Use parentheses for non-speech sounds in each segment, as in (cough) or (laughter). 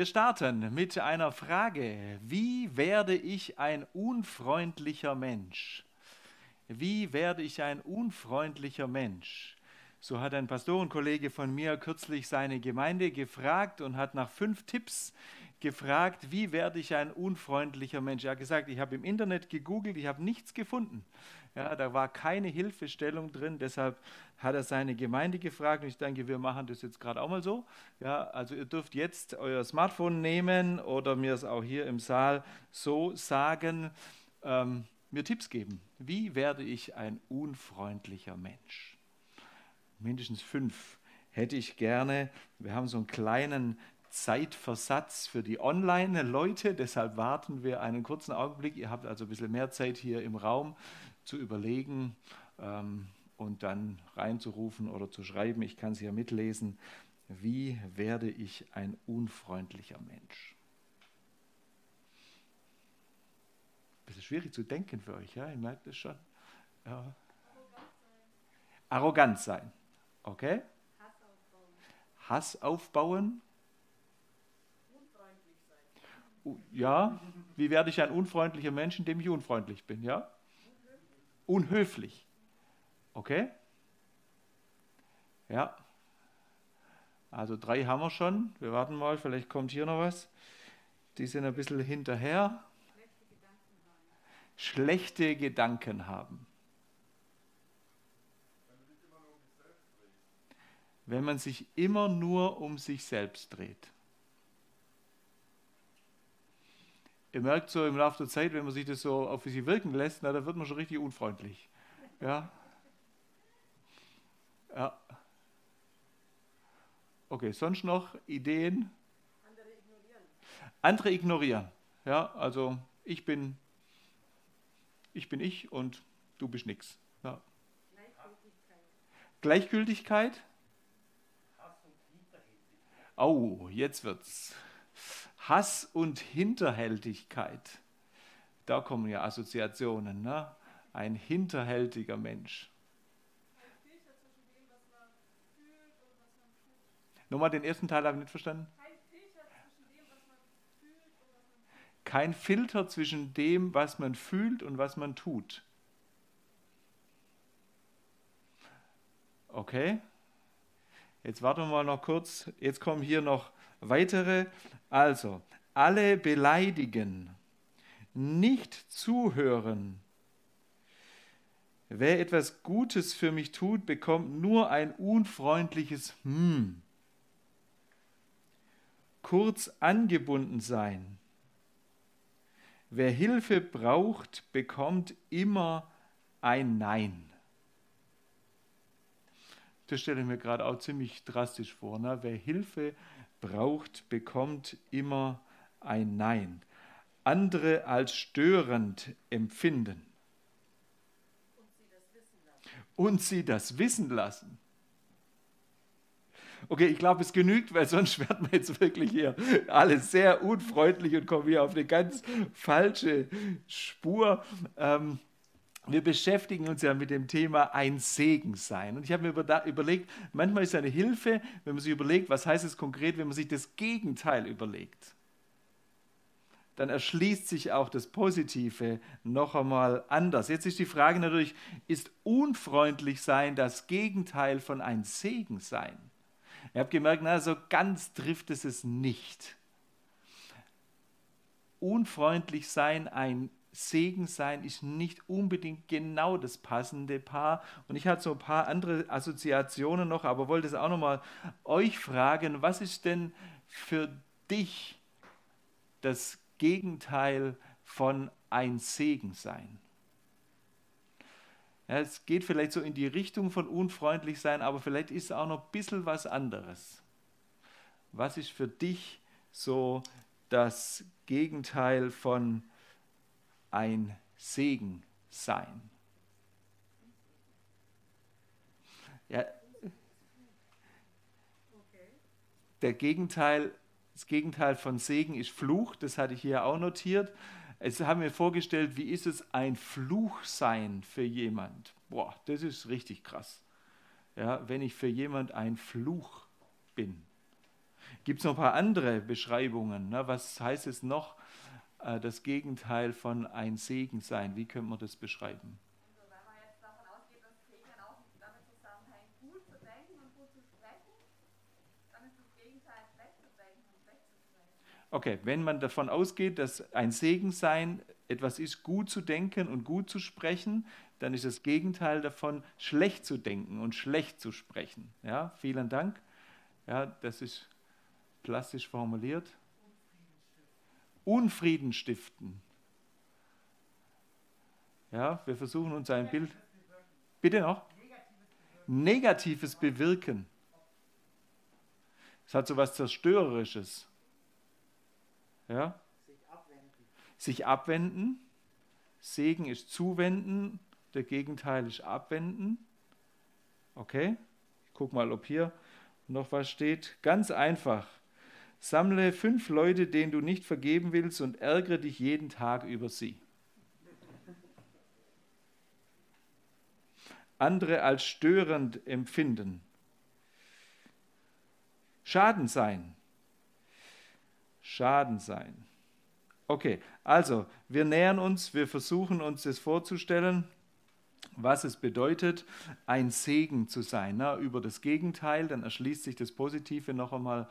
Wir starten mit einer Frage. Wie werde ich ein unfreundlicher Mensch? Wie werde ich ein unfreundlicher Mensch? So hat ein Pastorenkollege von mir kürzlich seine Gemeinde gefragt und hat nach fünf Tipps gefragt, wie werde ich ein unfreundlicher Mensch? Er hat gesagt, ich habe im Internet gegoogelt, ich habe nichts gefunden. Ja, da war keine Hilfestellung drin, deshalb hat er seine Gemeinde gefragt und ich denke, wir machen das jetzt gerade auch mal so. Ja, also ihr dürft jetzt euer Smartphone nehmen oder mir es auch hier im Saal so sagen, ähm, mir Tipps geben. Wie werde ich ein unfreundlicher Mensch? Mindestens fünf hätte ich gerne. Wir haben so einen kleinen Zeitversatz für die Online-Leute, deshalb warten wir einen kurzen Augenblick. Ihr habt also ein bisschen mehr Zeit hier im Raum zu überlegen ähm, und dann reinzurufen oder zu schreiben. Ich kann es hier mitlesen. Wie werde ich ein unfreundlicher Mensch? Bisschen schwierig zu denken für euch, ja? Ihr merkt es schon. Ja. Arrogant sein. Okay? Hass aufbauen. Hass aufbauen. Unfreundlich sein. Ja, wie werde ich ein unfreundlicher Mensch, indem ich unfreundlich bin, ja? Unhöflich. Okay? Ja. Also drei haben wir schon. Wir warten mal, vielleicht kommt hier noch was. Die sind ein bisschen hinterher. Schlechte Gedanken haben. Wenn man sich immer nur um sich selbst dreht. Ihr merkt so im Laufe der Zeit, wenn man sich das so auf sich wirken lässt, na, da wird man schon richtig unfreundlich. Ja. Ja. Okay, sonst noch Ideen? Andere ignorieren. Andere ignorieren. Ja, also ich bin ich bin ich und du bist nix. Ja. Gleichgültigkeit. Gleichgültigkeit? Oh, jetzt wird's. Hass und Hinterhältigkeit. Da kommen ja Assoziationen. Ne? Ein hinterhältiger Mensch. Nochmal den ersten Teil habe ich nicht verstanden. Kein Filter zwischen dem, was man fühlt und was man tut. Okay. Jetzt warten wir mal noch kurz. Jetzt kommen hier noch weitere. Also, alle beleidigen, nicht zuhören. Wer etwas Gutes für mich tut, bekommt nur ein unfreundliches Hm. Kurz angebunden sein. Wer Hilfe braucht, bekommt immer ein Nein. Das stelle ich mir gerade auch ziemlich drastisch vor. Ne? Wer Hilfe braucht, bekommt immer ein Nein. Andere als störend empfinden. Und sie das wissen lassen. Okay, ich glaube, es genügt, weil sonst werden wir jetzt wirklich hier alle sehr unfreundlich und kommen hier auf eine ganz falsche Spur. Ähm, wir beschäftigen uns ja mit dem Thema ein Segen sein. Und ich habe mir überlegt, manchmal ist es eine Hilfe, wenn man sich überlegt, was heißt es konkret, wenn man sich das Gegenteil überlegt. Dann erschließt sich auch das Positive noch einmal anders. Jetzt ist die Frage natürlich, ist unfreundlich sein das Gegenteil von ein Segen sein? Ihr habt gemerkt, na, so ganz trifft es es nicht. Unfreundlich sein, ein Segen sein ist nicht unbedingt genau das passende Paar. Und ich hatte so ein paar andere Assoziationen noch, aber wollte es auch nochmal euch fragen, was ist denn für dich das Gegenteil von ein Segen sein? Ja, es geht vielleicht so in die Richtung von unfreundlich sein, aber vielleicht ist es auch noch ein bisschen was anderes. Was ist für dich so das Gegenteil von ein Segen sein. Ja, der Gegenteil, das Gegenteil von Segen ist Fluch, das hatte ich hier auch notiert. Jetzt haben wir vorgestellt, wie ist es ein Fluch sein für jemand? Boah, das ist richtig krass. Ja, wenn ich für jemand ein Fluch bin. Gibt es noch ein paar andere Beschreibungen? Ne? Was heißt es noch, äh, das Gegenteil von ein Segen sein? Wie könnte man das beschreiben? Also. Okay, wenn man davon ausgeht, dass ein Segen sein etwas ist, gut zu denken und gut zu sprechen, dann ist das Gegenteil davon, schlecht zu denken und schlecht zu sprechen. Ja, vielen Dank. Ja, das ist plastisch formuliert. Unfrieden stiften. Ja, wir versuchen uns ein Bild. Bitte noch? Negatives bewirken. Es hat so was Zerstörerisches. Ja? Sich abwenden. Segen ist zuwenden. Der Gegenteil ist abwenden. Okay? Ich gucke mal, ob hier noch was steht. Ganz einfach. Sammle fünf Leute, denen du nicht vergeben willst und ärgere dich jeden Tag über sie. Andere als störend empfinden. Schaden sein. Schaden sein. Okay, also wir nähern uns, wir versuchen uns das vorzustellen was es bedeutet, ein Segen zu sein. Ne? Über das Gegenteil, dann erschließt sich das Positive noch einmal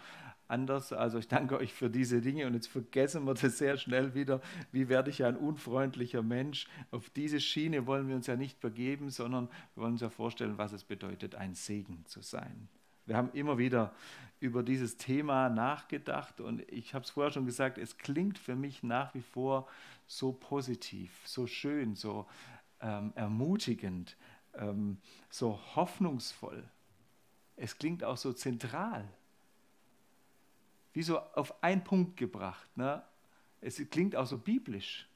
anders. Also ich danke euch für diese Dinge und jetzt vergessen wir das sehr schnell wieder. Wie werde ich ein unfreundlicher Mensch? Auf diese Schiene wollen wir uns ja nicht begeben, sondern wir wollen uns ja vorstellen, was es bedeutet, ein Segen zu sein. Wir haben immer wieder über dieses Thema nachgedacht und ich habe es vorher schon gesagt, es klingt für mich nach wie vor so positiv, so schön, so ähm, ermutigend, ähm, so hoffnungsvoll. Es klingt auch so zentral, wie so auf einen Punkt gebracht. Ne? Es klingt auch so biblisch.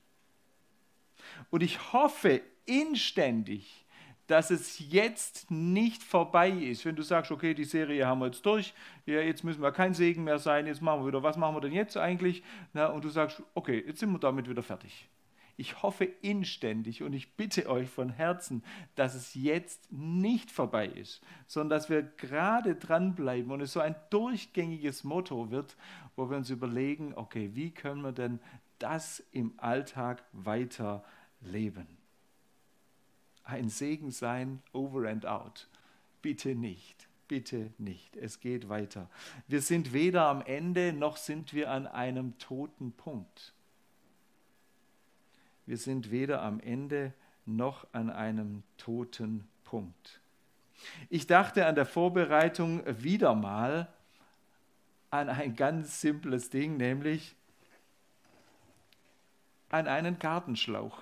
Und ich hoffe inständig, dass es jetzt nicht vorbei ist. Wenn du sagst, okay, die Serie haben wir jetzt durch, ja, jetzt müssen wir kein Segen mehr sein, jetzt machen wir wieder, was machen wir denn jetzt eigentlich? Na, und du sagst, okay, jetzt sind wir damit wieder fertig. Ich hoffe inständig und ich bitte euch von Herzen, dass es jetzt nicht vorbei ist, sondern dass wir gerade dranbleiben und es so ein durchgängiges Motto wird, wo wir uns überlegen, okay, wie können wir denn das im Alltag weiter leben? Ein Segen sein, over and out. Bitte nicht bitte nicht. Es geht weiter. Wir sind weder am Ende noch sind wir an einem toten Punkt. Wir sind weder am Ende noch an einem toten Punkt. Ich dachte an der Vorbereitung wieder mal an ein ganz simples Ding, nämlich an einen Gartenschlauch.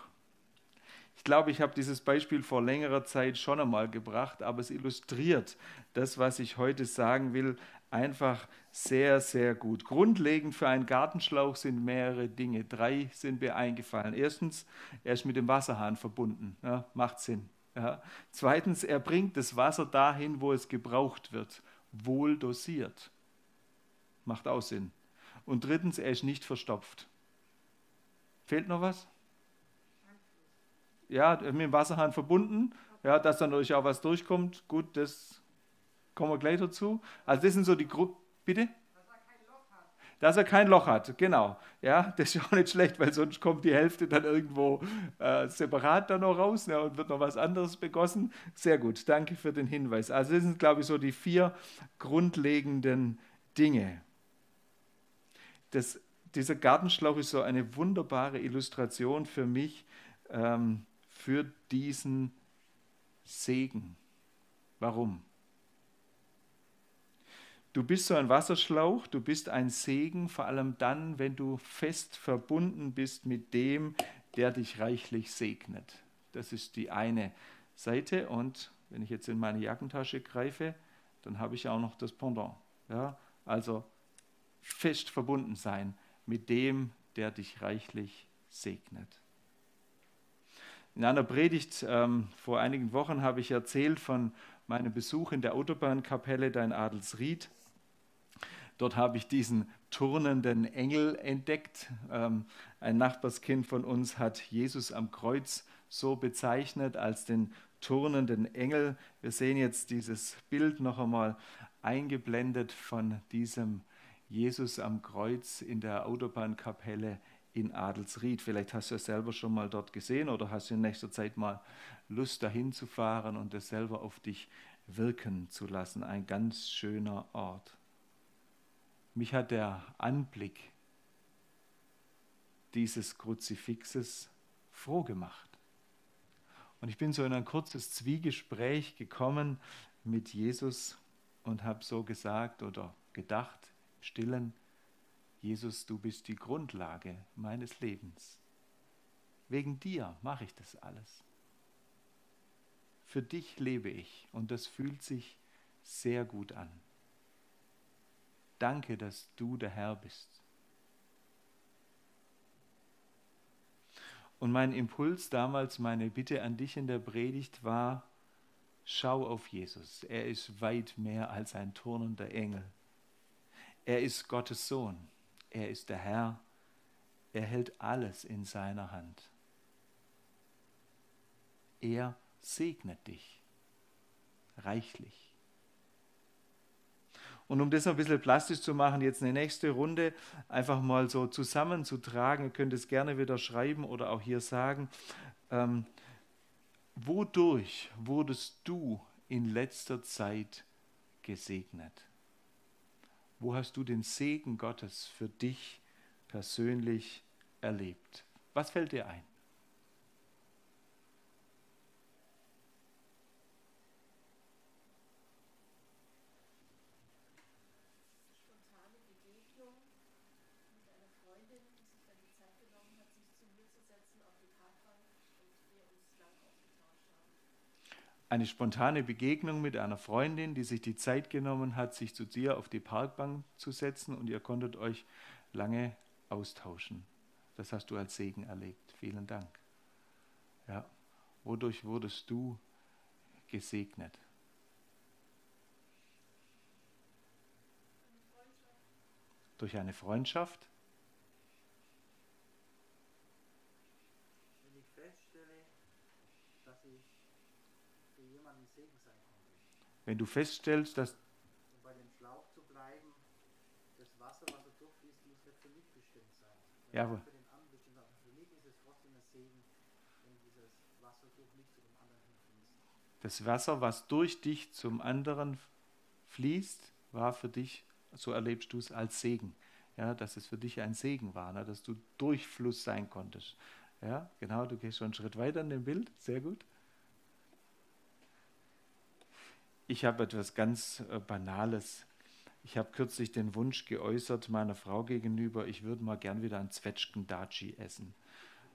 Ich glaube, ich habe dieses Beispiel vor längerer Zeit schon einmal gebracht, aber es illustriert das, was ich heute sagen will, einfach sehr, sehr gut. Grundlegend für einen Gartenschlauch sind mehrere Dinge. Drei sind mir eingefallen. Erstens, er ist mit dem Wasserhahn verbunden. Ja, macht Sinn. Ja. Zweitens, er bringt das Wasser dahin, wo es gebraucht wird. Wohl dosiert. Macht auch Sinn. Und drittens, er ist nicht verstopft. Fehlt noch was? Ja, mit dem Wasserhahn verbunden. Ja, dass dann natürlich auch was durchkommt. Gut, das kommen wir gleich dazu. Also das sind so die Gruppen. Bitte? Dass er kein Loch hat, genau. Ja, das ist auch nicht schlecht, weil sonst kommt die Hälfte dann irgendwo äh, separat dann noch raus ne, und wird noch was anderes begossen. Sehr gut, danke für den Hinweis. Also das sind, glaube ich, so die vier grundlegenden Dinge. Das, dieser Gartenschlauch ist so eine wunderbare Illustration für mich ähm, für diesen Segen. Warum? Du bist so ein Wasserschlauch, du bist ein Segen, vor allem dann, wenn du fest verbunden bist mit dem, der dich reichlich segnet. Das ist die eine Seite und wenn ich jetzt in meine Jackentasche greife, dann habe ich auch noch das Pendant. Ja? Also fest verbunden sein mit dem, der dich reichlich segnet. In einer Predigt ähm, vor einigen Wochen habe ich erzählt von meinem Besuch in der Autobahnkapelle da in Adelsried. Dort habe ich diesen turnenden Engel entdeckt. Ähm, ein Nachbarskind von uns hat Jesus am Kreuz so bezeichnet als den turnenden Engel. Wir sehen jetzt dieses Bild noch einmal eingeblendet von diesem Jesus am Kreuz in der Autobahnkapelle in Adelsried. Vielleicht hast du es selber schon mal dort gesehen oder hast du in nächster Zeit mal Lust dahin zu fahren und es selber auf dich wirken zu lassen. Ein ganz schöner Ort. Mich hat der Anblick dieses Kruzifixes froh gemacht. Und ich bin so in ein kurzes Zwiegespräch gekommen mit Jesus und habe so gesagt oder gedacht, stillen, Jesus, du bist die Grundlage meines Lebens. Wegen dir mache ich das alles. Für dich lebe ich und das fühlt sich sehr gut an. Danke, dass du der Herr bist. Und mein Impuls damals, meine Bitte an dich in der Predigt war, schau auf Jesus. Er ist weit mehr als ein turnender Engel. Er ist Gottes Sohn. Er ist der Herr. Er hält alles in seiner Hand. Er segnet dich reichlich. Und um das noch ein bisschen plastisch zu machen, jetzt eine nächste Runde einfach mal so zusammenzutragen. Ihr könnt es gerne wieder schreiben oder auch hier sagen. Ähm, wodurch wurdest du in letzter Zeit gesegnet? Wo hast du den Segen Gottes für dich persönlich erlebt? Was fällt dir ein? Eine spontane Begegnung mit einer Freundin, die sich die Zeit genommen hat, sich zu dir auf die Parkbank zu setzen und ihr konntet euch lange austauschen. Das hast du als Segen erlebt. Vielen Dank. Ja, wodurch wurdest du gesegnet? Durch eine Freundschaft? Wenn du feststellst, dass um bei dem Schlauch zu bleiben, das Wasser, was da durchfließt, muss nicht für mich bestimmt sein. Ja, aber für den anderen bestimmt sein. Für mich ist es trotzdem ein Segen, wenn dieses Wasser durch mich zu dem anderen hinfließt. Das Wasser, was durch dich zum anderen fließt, war für dich, so erlebst du es als Segen. Ja, dass es für dich ein Segen war, ne, dass du Durchfluss sein konntest. Ja, genau, du gehst schon einen Schritt weiter in dem Bild, sehr gut. Ich habe etwas ganz äh, Banales. Ich habe kürzlich den Wunsch geäußert meiner Frau gegenüber, ich würde mal gern wieder ein Zwetschgendatschi essen.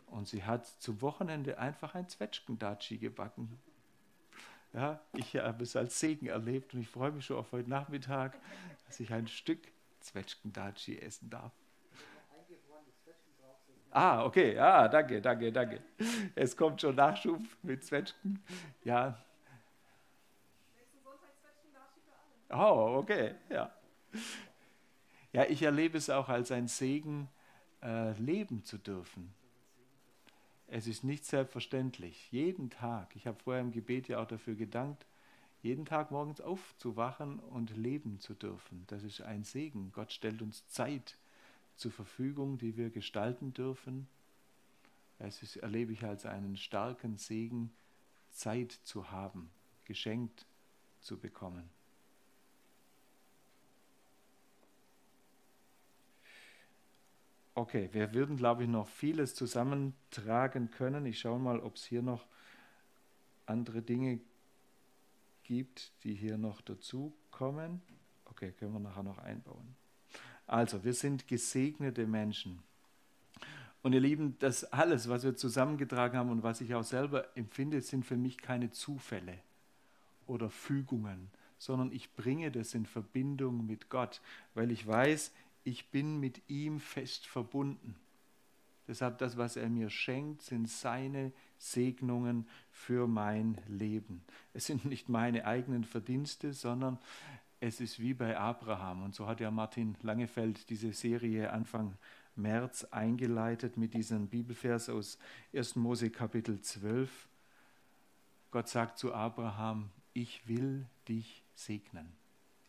Und sie hat zum Wochenende einfach ein Zwetschgendatschi gebacken. Ja, ich habe es als Segen erlebt und ich freue mich schon auf heute Nachmittag, dass ich ein Stück Zwetschgendatschi essen darf. Ah, okay, ja, danke, danke, danke. Es kommt schon Nachschub mit Zwetschgen. Ja, Oh, okay, ja. Ja, ich erlebe es auch als ein Segen, äh, leben zu dürfen. Es ist nicht selbstverständlich. Jeden Tag, ich habe vorher im Gebet ja auch dafür gedankt, jeden Tag morgens aufzuwachen und leben zu dürfen. Das ist ein Segen. Gott stellt uns Zeit zur Verfügung, die wir gestalten dürfen. Es ist, erlebe ich als einen starken Segen, Zeit zu haben, geschenkt zu bekommen. Okay, wir würden, glaube ich, noch vieles zusammentragen können. Ich schaue mal, ob es hier noch andere Dinge gibt, die hier noch dazu kommen. Okay, können wir nachher noch einbauen. Also, wir sind gesegnete Menschen. Und ihr Lieben, das alles, was wir zusammengetragen haben und was ich auch selber empfinde, sind für mich keine Zufälle oder Fügungen, sondern ich bringe das in Verbindung mit Gott, weil ich weiß, ich bin mit ihm fest verbunden. Deshalb das, was er mir schenkt, sind seine Segnungen für mein Leben. Es sind nicht meine eigenen Verdienste, sondern es ist wie bei Abraham. Und so hat ja Martin Langefeld diese Serie Anfang März eingeleitet mit diesem Bibelvers aus 1. Mose Kapitel 12. Gott sagt zu Abraham, ich will dich segnen.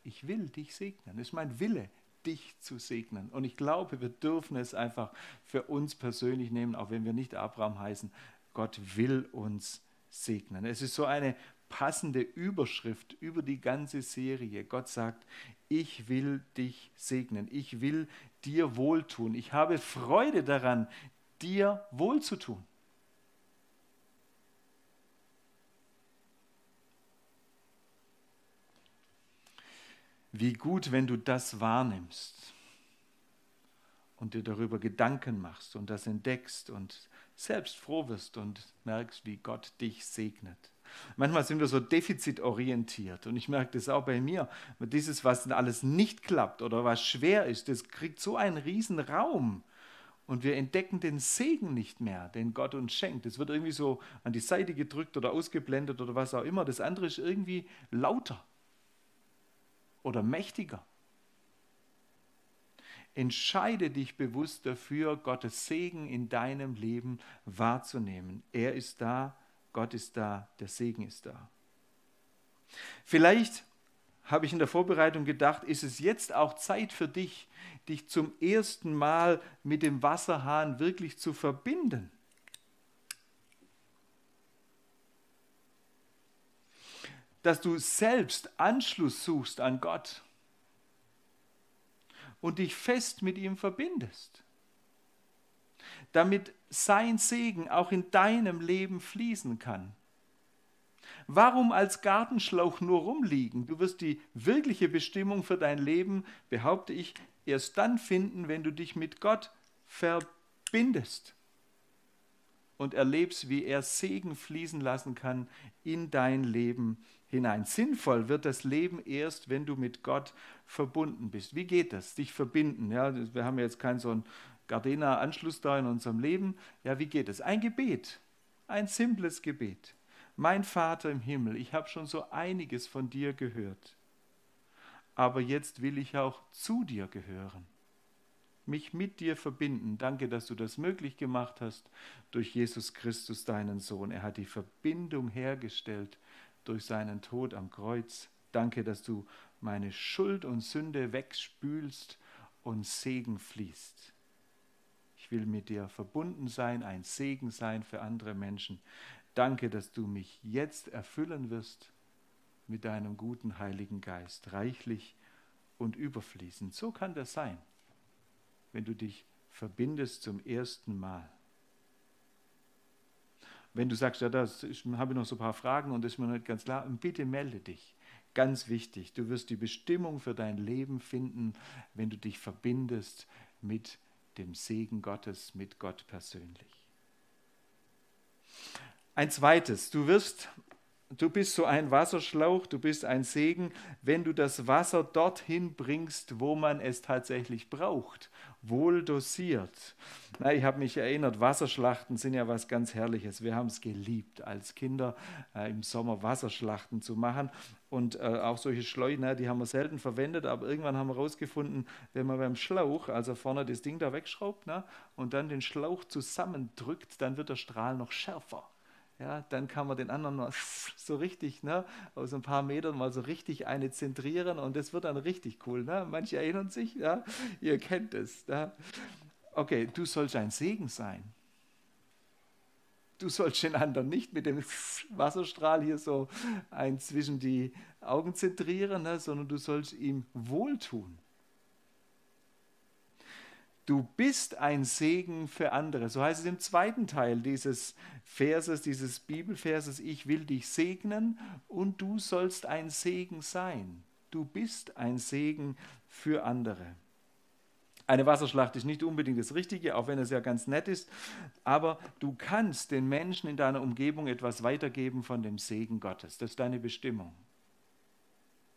Ich will dich segnen. Das ist mein Wille, dich zu segnen. Und ich glaube, wir dürfen es einfach für uns persönlich nehmen, auch wenn wir nicht Abraham heißen. Gott will uns segnen. Es ist so eine passende Überschrift über die ganze Serie. Gott sagt, ich will dich segnen, ich will dir wohltun, ich habe Freude daran, dir wohlzutun. Wie gut, wenn du das wahrnimmst und dir darüber Gedanken machst und das entdeckst und selbst froh wirst und merkst, wie Gott dich segnet. Manchmal sind wir so defizitorientiert und ich merke das auch bei mir. Dieses, was alles nicht klappt oder was schwer ist, das kriegt so einen riesen Raum und wir entdecken den Segen nicht mehr, den Gott uns schenkt. Es wird irgendwie so an die Seite gedrückt oder ausgeblendet oder was auch immer. Das andere ist irgendwie lauter oder mächtiger. Entscheide dich bewusst dafür, Gottes Segen in deinem Leben wahrzunehmen. Er ist da, Gott ist da, der Segen ist da. Vielleicht habe ich in der Vorbereitung gedacht, ist es jetzt auch Zeit für dich, dich zum ersten Mal mit dem Wasserhahn wirklich zu verbinden. Dass du selbst Anschluss suchst an Gott und dich fest mit ihm verbindest, damit sein Segen auch in deinem Leben fließen kann. Warum als Gartenschlauch nur rumliegen? Du wirst die wirkliche Bestimmung für dein Leben, behaupte ich, erst dann finden, wenn du dich mit Gott verbindest und erlebst, wie er Segen fließen lassen kann in dein Leben hinein. Sinnvoll wird das Leben erst, wenn du mit Gott verbunden bist. Wie geht das? Dich verbinden. Ja, wir haben jetzt keinen so einen Gardena-Anschluss da in unserem Leben. Ja, wie geht es? Ein Gebet, ein simples Gebet. Mein Vater im Himmel, ich habe schon so einiges von dir gehört, aber jetzt will ich auch zu dir gehören, mich mit dir verbinden. Danke, dass du das möglich gemacht hast durch Jesus Christus, deinen Sohn. Er hat die Verbindung hergestellt durch seinen Tod am Kreuz. Danke, dass du meine Schuld und Sünde wegspülst und Segen fließt. Ich will mit dir verbunden sein, ein Segen sein für andere Menschen. Danke, dass du mich jetzt erfüllen wirst mit deinem guten Heiligen Geist, reichlich und überfließend. So kann das sein, wenn du dich verbindest zum ersten Mal. Wenn du sagst, ja, da habe ich noch so ein paar Fragen und das ist mir nicht ganz klar, bitte melde dich. Ganz wichtig, du wirst die Bestimmung für dein Leben finden, wenn du dich verbindest mit dem Segen Gottes, mit Gott persönlich. Ein zweites, du wirst, du bist so ein Wasserschlauch, du bist ein Segen, wenn du das Wasser dorthin bringst, wo man es tatsächlich braucht, wohl dosiert. Na, ich habe mich erinnert, Wasserschlachten sind ja was ganz Herrliches. Wir haben es geliebt, als Kinder äh, im Sommer Wasserschlachten zu machen. Und äh, auch solche Schleuner, die haben wir selten verwendet, aber irgendwann haben wir herausgefunden, wenn man beim Schlauch, also vorne das Ding da wegschraubt ne, und dann den Schlauch zusammendrückt, dann wird der Strahl noch schärfer ja, dann kann man den anderen mal (laughs) so richtig, ne, aus ein paar Metern mal so richtig eine zentrieren und das wird dann richtig cool. Ne? Manche erinnern sich, ja, ihr kennt es. Ne? Okay, du sollst ein Segen sein. Du sollst den anderen nicht mit dem (laughs) Wasserstrahl hier so ein zwischen die Augen zentrieren, ne, sondern du sollst ihm wohltun. Du bist ein Segen für andere. So heißt es im zweiten Teil dieses Verses, dieses Bibelverses. Ich will dich segnen und du sollst ein Segen sein. Du bist ein Segen für andere. Eine Wasserschlacht ist nicht unbedingt das Richtige, auch wenn es ja ganz nett ist, aber du kannst den Menschen in deiner Umgebung etwas weitergeben von dem Segen Gottes. Das ist deine Bestimmung.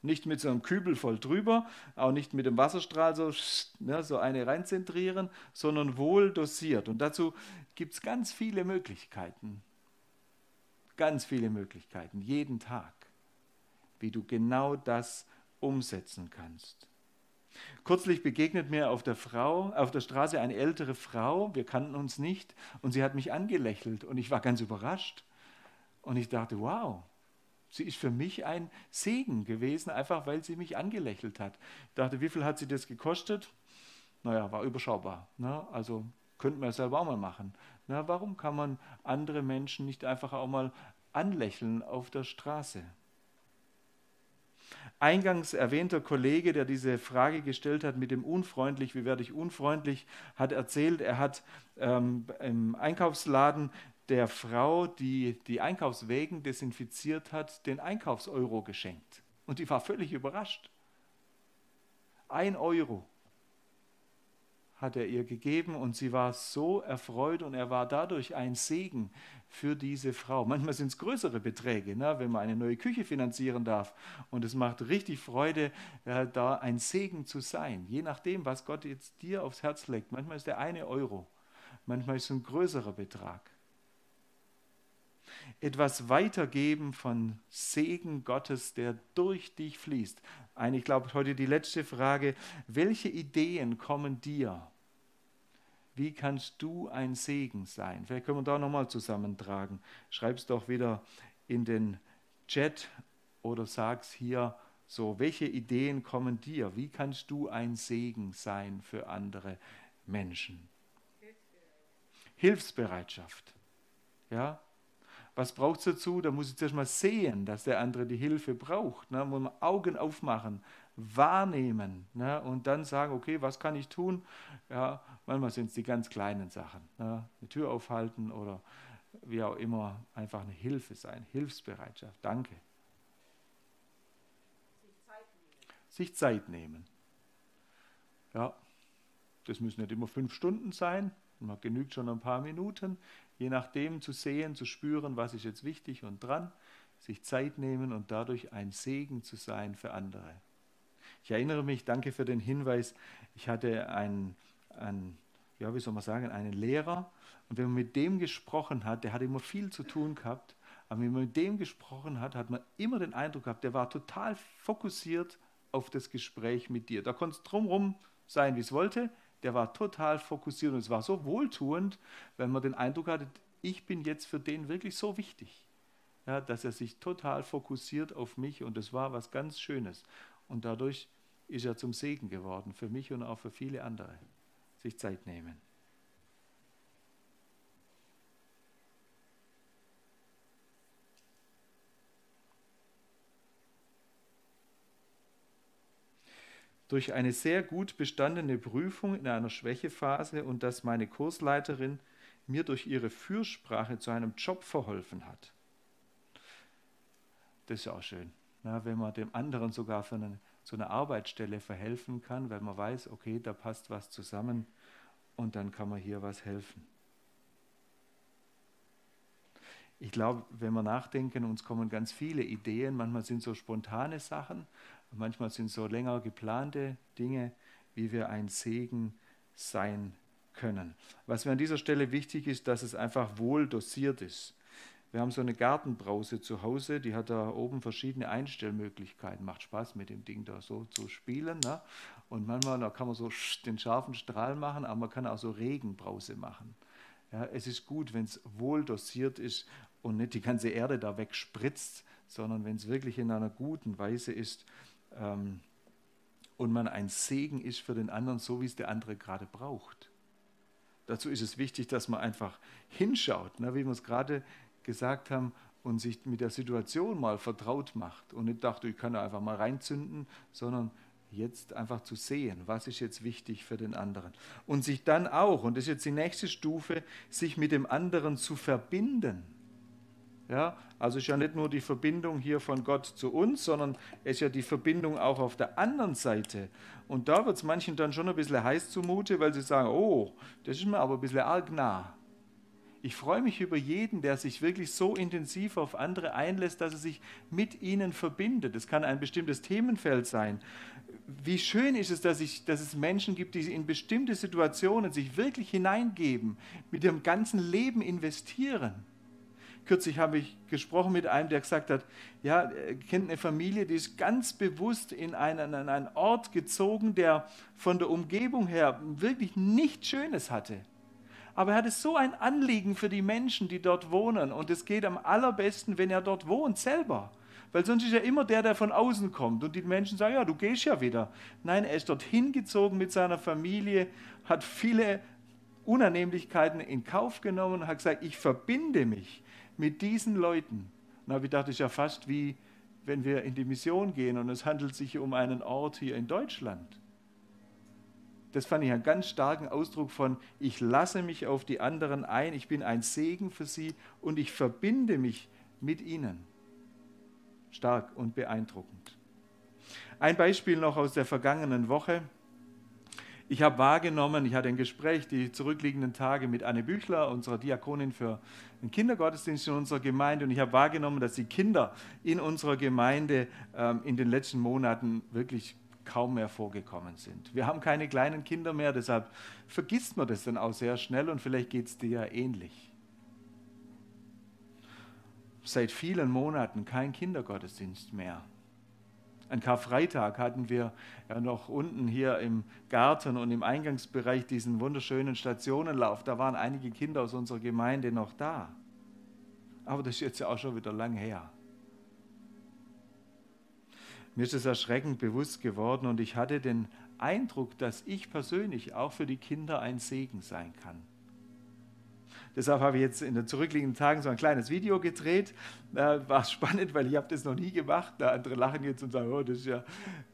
Nicht mit so einem Kübel voll drüber, auch nicht mit dem Wasserstrahl so, ne, so eine reinzentrieren, sondern wohl dosiert. Und dazu gibt es ganz viele Möglichkeiten. Ganz viele Möglichkeiten, jeden Tag, wie du genau das umsetzen kannst. Kürzlich begegnet mir auf der, Frau, auf der Straße eine ältere Frau, wir kannten uns nicht, und sie hat mich angelächelt und ich war ganz überrascht. Und ich dachte, wow, sie ist für mich ein Segen gewesen, einfach weil sie mich angelächelt hat. Ich dachte, wie viel hat sie das gekostet? Naja, war überschaubar. Ne? Also könnten wir selber auch mal machen. Na, warum kann man andere Menschen nicht einfach auch mal anlächeln auf der Straße? Eingangs erwähnter Kollege, der diese Frage gestellt hat mit dem unfreundlich, wie werde ich unfreundlich, hat erzählt, er hat ähm, im Einkaufsladen der Frau, die die Einkaufswägen desinfiziert hat, den Einkaufseuro geschenkt. Und die war völlig überrascht. Ein Euro hat er ihr gegeben und sie war so erfreut und er war dadurch ein Segen für diese Frau. Manchmal sind es größere Beträge, ne, wenn man eine neue Küche finanzieren darf und es macht richtig Freude, äh, da ein Segen zu sein, je nachdem, was Gott jetzt dir aufs Herz legt. Manchmal ist der eine Euro, manchmal ist es ein größerer Betrag etwas weitergeben von Segen Gottes, der durch dich fließt. Eine, ich glaube, heute die letzte Frage. Welche Ideen kommen dir? Wie kannst du ein Segen sein? Vielleicht können wir da nochmal zusammentragen. Schreib es doch wieder in den Chat oder sag es hier so. Welche Ideen kommen dir? Wie kannst du ein Segen sein für andere Menschen? Hilfsbereitschaft. Ja, was braucht es dazu? Da muss ich zuerst mal sehen, dass der andere die Hilfe braucht. Ne? Muss man Augen aufmachen, wahrnehmen ne? und dann sagen, okay, was kann ich tun? Ja, manchmal sind es die ganz kleinen Sachen. Ne? Eine Tür aufhalten oder wie auch immer, einfach eine Hilfe sein, Hilfsbereitschaft. Danke. Sich Zeit nehmen. Ja, das müssen nicht immer fünf Stunden sein, man genügt schon ein paar Minuten je nachdem zu sehen, zu spüren, was ist jetzt wichtig und dran, sich Zeit nehmen und dadurch ein Segen zu sein für andere. Ich erinnere mich, danke für den Hinweis, ich hatte einen, einen ja, wie soll man sagen, einen Lehrer und wenn man mit dem gesprochen hat, der hat immer viel zu tun gehabt, aber wenn man mit dem gesprochen hat, hat man immer den Eindruck gehabt, der war total fokussiert auf das Gespräch mit dir. Da konnte es drumherum sein, wie es wollte, der war total fokussiert und es war so wohltuend, wenn man den Eindruck hatte, ich bin jetzt für den wirklich so wichtig, ja, dass er sich total fokussiert auf mich und es war was ganz Schönes. Und dadurch ist er zum Segen geworden für mich und auch für viele andere. Sich Zeit nehmen. Durch eine sehr gut bestandene Prüfung in einer Schwächephase und dass meine Kursleiterin mir durch ihre Fürsprache zu einem Job verholfen hat. Das ist ja auch schön, na, wenn man dem anderen sogar für eine, so eine Arbeitsstelle verhelfen kann, weil man weiß, okay, da passt was zusammen und dann kann man hier was helfen. Ich glaube, wenn wir nachdenken, uns kommen ganz viele Ideen, manchmal sind so spontane Sachen, Manchmal sind so länger geplante Dinge, wie wir ein Segen sein können. Was mir an dieser Stelle wichtig ist, dass es einfach wohl dosiert ist. Wir haben so eine Gartenbrause zu Hause, die hat da oben verschiedene Einstellmöglichkeiten. Macht Spaß mit dem Ding da so zu spielen. Ne? Und manchmal da kann man so den scharfen Strahl machen, aber man kann auch so Regenbrause machen. Ja, es ist gut, wenn es wohl dosiert ist und nicht die ganze Erde da wegspritzt, sondern wenn es wirklich in einer guten Weise ist ähm, und man ein Segen ist für den anderen, so wie es der andere gerade braucht. Dazu ist es wichtig, dass man einfach hinschaut, ne, wie wir es gerade gesagt haben, und sich mit der Situation mal vertraut macht und nicht dachte, ich kann da einfach mal reinzünden, sondern jetzt einfach zu sehen, was ist jetzt wichtig für den anderen. Und sich dann auch, und das ist jetzt die nächste Stufe, sich mit dem anderen zu verbinden. Ja, also ist ja nicht nur die Verbindung hier von Gott zu uns, sondern es ist ja die Verbindung auch auf der anderen Seite. Und da wird es manchen dann schon ein bisschen heiß zumute, weil sie sagen, oh, das ist mir aber ein bisschen arg nah. Ich freue mich über jeden, der sich wirklich so intensiv auf andere einlässt, dass er sich mit ihnen verbindet. Es kann ein bestimmtes Themenfeld sein. Wie schön ist es, dass, ich, dass es Menschen gibt, die in bestimmte Situationen sich wirklich hineingeben, mit ihrem ganzen Leben investieren. Kürzlich habe ich gesprochen mit einem, der gesagt hat, ja, er kennt eine Familie, die ist ganz bewusst in einen, in einen Ort gezogen, der von der Umgebung her wirklich nichts Schönes hatte. Aber er hatte so ein Anliegen für die Menschen, die dort wohnen. Und es geht am allerbesten, wenn er dort wohnt selber. Weil sonst ist er immer der, der von außen kommt und die Menschen sagen, ja, du gehst ja wieder. Nein, er ist dorthin gezogen mit seiner Familie, hat viele Unannehmlichkeiten in Kauf genommen und hat gesagt, ich verbinde mich mit diesen Leuten. Und habe ich gedacht, das ist ja fast wie, wenn wir in die Mission gehen und es handelt sich um einen Ort hier in Deutschland. Das fand ich einen ganz starken Ausdruck von, ich lasse mich auf die anderen ein, ich bin ein Segen für sie und ich verbinde mich mit ihnen. Stark und beeindruckend. Ein Beispiel noch aus der vergangenen Woche. Ich habe wahrgenommen, ich hatte ein Gespräch die zurückliegenden Tage mit Anne Büchler, unserer Diakonin für den Kindergottesdienst in unserer Gemeinde, und ich habe wahrgenommen, dass die Kinder in unserer Gemeinde ähm, in den letzten Monaten wirklich kaum mehr vorgekommen sind. Wir haben keine kleinen Kinder mehr, deshalb vergisst man das dann auch sehr schnell und vielleicht geht es dir ja ähnlich. Seit vielen Monaten kein Kindergottesdienst mehr. An Karfreitag hatten wir ja noch unten hier im Garten und im Eingangsbereich diesen wunderschönen Stationenlauf. Da waren einige Kinder aus unserer Gemeinde noch da. Aber das ist jetzt ja auch schon wieder lang her. Mir ist es erschreckend bewusst geworden und ich hatte den Eindruck, dass ich persönlich auch für die Kinder ein Segen sein kann. Deshalb habe ich jetzt in den zurückliegenden Tagen so ein kleines Video gedreht. Äh, war spannend, weil ich habe das noch nie gemacht. Da andere lachen jetzt und sagen, oh, das ist ja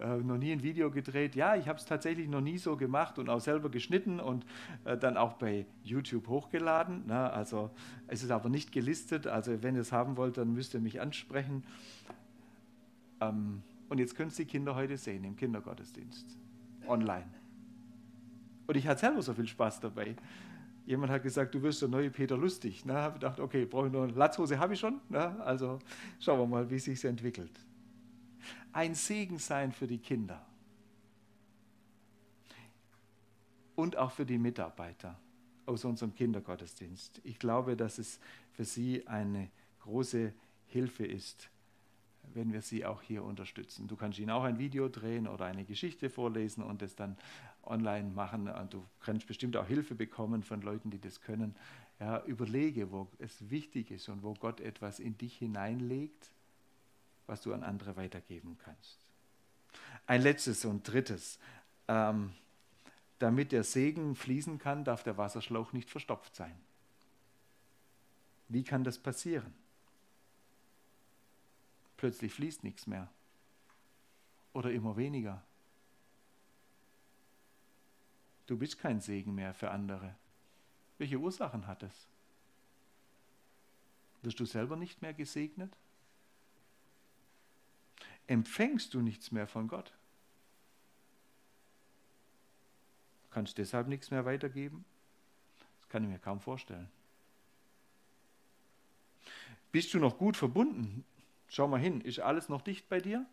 äh, noch nie ein Video gedreht. Ja, ich habe es tatsächlich noch nie so gemacht und auch selber geschnitten und äh, dann auch bei YouTube hochgeladen. Na, also es ist aber nicht gelistet. Also wenn ihr es haben wollt, dann müsst ihr mich ansprechen. Ähm, und jetzt können Sie die Kinder heute sehen im Kindergottesdienst, online. Und ich hatte selber so viel Spaß dabei. Jemand hat gesagt, du wirst der neue Peter lustig. Da habe gedacht, okay, brauche ich noch eine Latzhose, habe ich schon. Na, also schauen wir mal, wie sich entwickelt. Ein Segen sein für die Kinder. Und auch für die Mitarbeiter aus unserem Kindergottesdienst. Ich glaube, dass es für sie eine große Hilfe ist, wenn wir sie auch hier unterstützen. Du kannst ihnen auch ein Video drehen oder eine Geschichte vorlesen und das dann online machen. Und du kannst bestimmt auch Hilfe bekommen von Leuten, die das können. Ja, überlege, wo es wichtig ist und wo Gott etwas in dich hineinlegt, was du an andere weitergeben kannst. Ein letztes und drittes. Ähm, damit der Segen fließen kann, darf der Wasserschlauch nicht verstopft sein. Wie kann das passieren? Plötzlich fließt nichts mehr. Oder immer weniger. Du bist kein Segen mehr für andere. Welche Ursachen hat es? Wirst du selber nicht mehr gesegnet? Empfängst du nichts mehr von Gott? Kannst deshalb nichts mehr weitergeben? Das kann ich mir kaum vorstellen. Bist du noch gut verbunden Schau mal hin, ist alles noch dicht bei dir?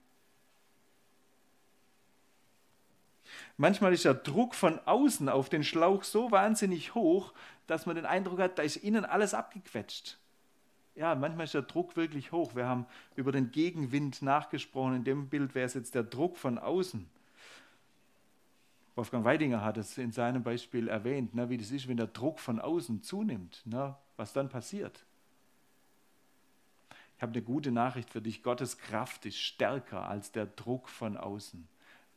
Manchmal ist der Druck von außen auf den Schlauch so wahnsinnig hoch, dass man den Eindruck hat, da ist innen alles abgequetscht. Ja, manchmal ist der Druck wirklich hoch. Wir haben über den Gegenwind nachgesprochen. In dem Bild wäre es jetzt der Druck von außen. Wolfgang Weidinger hat es in seinem Beispiel erwähnt, ne, wie das ist, wenn der Druck von außen zunimmt, ne, was dann passiert habe eine gute Nachricht für dich. Gottes Kraft ist stärker als der Druck von außen.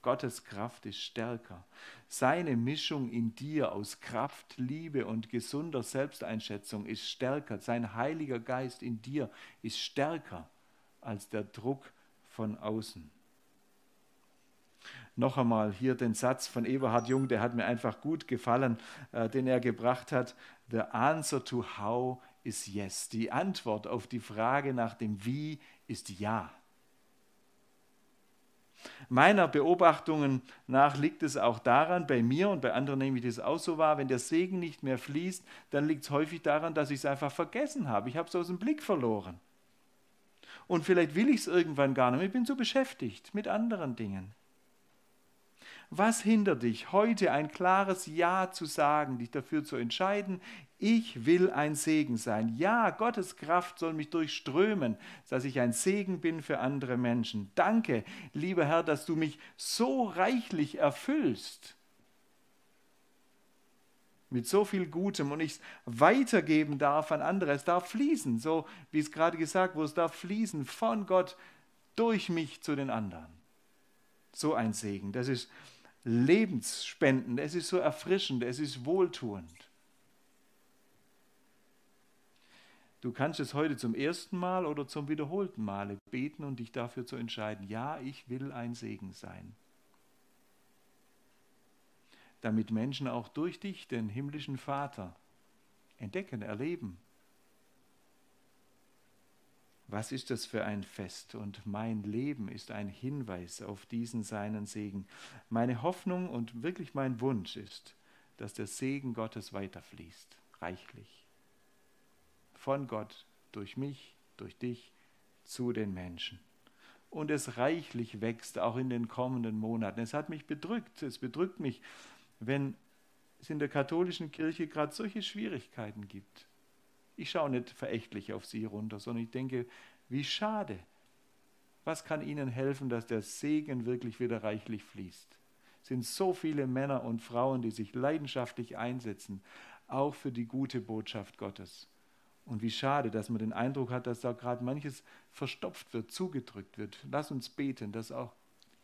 Gottes Kraft ist stärker. Seine Mischung in dir aus Kraft, Liebe und gesunder Selbsteinschätzung ist stärker. Sein Heiliger Geist in dir ist stärker als der Druck von außen. Noch einmal hier den Satz von Eberhard Jung, der hat mir einfach gut gefallen, äh, den er gebracht hat. The answer to how ist Yes. Die Antwort auf die Frage nach dem Wie ist Ja. Meiner Beobachtungen nach liegt es auch daran, bei mir und bei anderen nehme ich das auch so wahr, wenn der Segen nicht mehr fließt, dann liegt es häufig daran, dass ich es einfach vergessen habe. Ich habe es aus dem Blick verloren. Und vielleicht will ich es irgendwann gar nicht mehr. Ich bin so beschäftigt mit anderen Dingen. Was hindert dich, heute ein klares Ja zu sagen, dich dafür zu entscheiden, ich will ein Segen sein. Ja, Gottes Kraft soll mich durchströmen, dass ich ein Segen bin für andere Menschen. Danke, lieber Herr, dass du mich so reichlich erfüllst mit so viel Gutem und ich es weitergeben darf an andere. Es darf fließen, so wie es gerade gesagt wurde, es darf fließen von Gott durch mich zu den anderen. So ein Segen. Das ist lebensspendend, es ist so erfrischend, es ist wohltuend. Du kannst es heute zum ersten Mal oder zum wiederholten Male beten und dich dafür zu entscheiden, ja, ich will ein Segen sein. Damit Menschen auch durch dich, den himmlischen Vater, entdecken, erleben. Was ist das für ein Fest? Und mein Leben ist ein Hinweis auf diesen seinen Segen. Meine Hoffnung und wirklich mein Wunsch ist, dass der Segen Gottes weiterfließt, reichlich. Von Gott, durch mich, durch dich, zu den Menschen. Und es reichlich wächst, auch in den kommenden Monaten. Es hat mich bedrückt, es bedrückt mich, wenn es in der katholischen Kirche gerade solche Schwierigkeiten gibt. Ich schaue nicht verächtlich auf sie runter, sondern ich denke, wie schade. Was kann ihnen helfen, dass der Segen wirklich wieder reichlich fließt? Es sind so viele Männer und Frauen, die sich leidenschaftlich einsetzen, auch für die gute Botschaft Gottes. Und wie schade, dass man den Eindruck hat, dass da gerade manches verstopft wird, zugedrückt wird. Lass uns beten, dass auch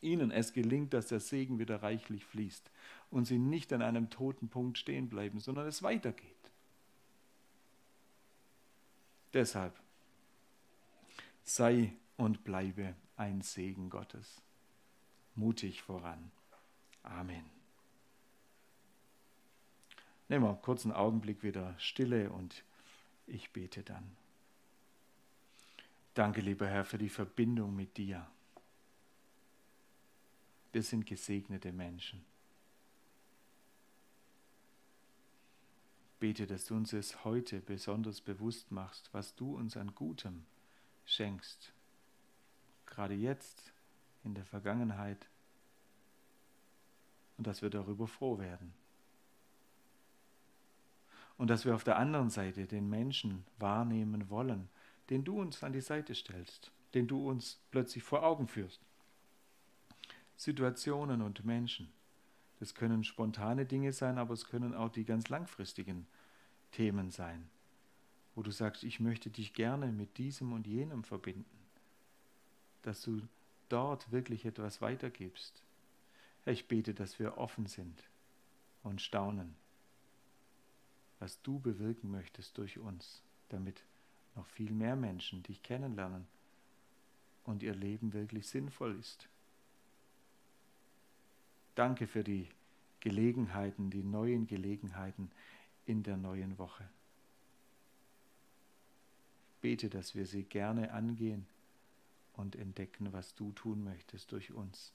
ihnen es gelingt, dass der Segen wieder reichlich fließt und sie nicht an einem toten Punkt stehen bleiben, sondern es weitergeht. Deshalb sei und bleibe ein Segen Gottes. Mutig voran. Amen. Nehmen wir einen Augenblick wieder Stille und ich bete dann. Danke, lieber Herr, für die Verbindung mit dir. Wir sind gesegnete Menschen. Bete, dass du uns es heute besonders bewusst machst, was du uns an Gutem schenkst. Gerade jetzt, in der Vergangenheit. Und dass wir darüber froh werden. Und dass wir auf der anderen Seite den Menschen wahrnehmen wollen, den du uns an die Seite stellst, den du uns plötzlich vor Augen führst. Situationen und Menschen. Das können spontane Dinge sein, aber es können auch die ganz langfristigen Themen sein, wo du sagst, ich möchte dich gerne mit diesem und jenem verbinden, dass du dort wirklich etwas weitergibst. Ich bete, dass wir offen sind und staunen, was du bewirken möchtest durch uns, damit noch viel mehr Menschen dich kennenlernen und ihr Leben wirklich sinnvoll ist. Danke für die Gelegenheiten, die neuen Gelegenheiten in der neuen Woche. Bete, dass wir sie gerne angehen und entdecken, was du tun möchtest durch uns.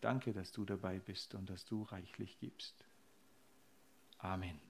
Danke, dass du dabei bist und dass du reichlich gibst. Amen.